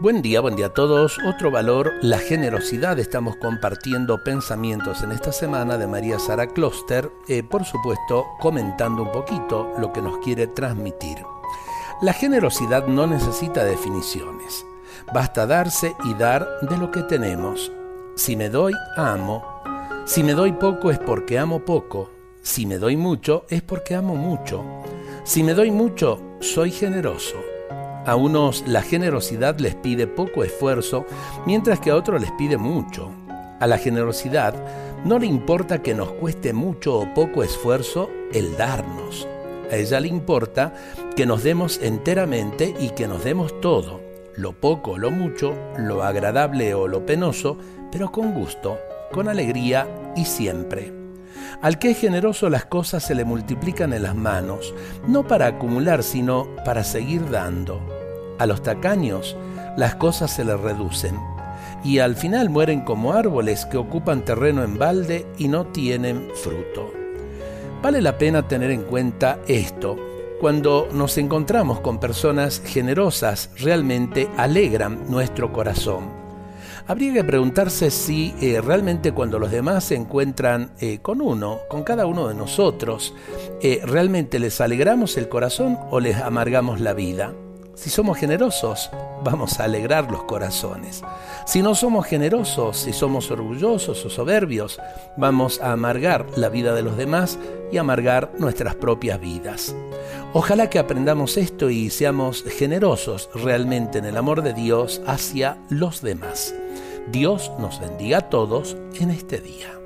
Buen día, buen día a todos. Otro valor, la generosidad. Estamos compartiendo pensamientos en esta semana de María Sara Kloster, eh, por supuesto comentando un poquito lo que nos quiere transmitir. La generosidad no necesita definiciones. Basta darse y dar de lo que tenemos. Si me doy, amo. Si me doy poco es porque amo poco. Si me doy mucho es porque amo mucho. Si me doy mucho, soy generoso. A unos la generosidad les pide poco esfuerzo, mientras que a otros les pide mucho. A la generosidad no le importa que nos cueste mucho o poco esfuerzo el darnos. A ella le importa que nos demos enteramente y que nos demos todo, lo poco o lo mucho, lo agradable o lo penoso, pero con gusto, con alegría y siempre. Al que es generoso las cosas se le multiplican en las manos, no para acumular, sino para seguir dando. A los tacaños las cosas se les reducen y al final mueren como árboles que ocupan terreno en balde y no tienen fruto. Vale la pena tener en cuenta esto. Cuando nos encontramos con personas generosas, realmente alegran nuestro corazón. Habría que preguntarse si eh, realmente cuando los demás se encuentran eh, con uno, con cada uno de nosotros, eh, realmente les alegramos el corazón o les amargamos la vida. Si somos generosos, vamos a alegrar los corazones. Si no somos generosos, si somos orgullosos o soberbios, vamos a amargar la vida de los demás y amargar nuestras propias vidas. Ojalá que aprendamos esto y seamos generosos realmente en el amor de Dios hacia los demás. Dios nos bendiga a todos en este día.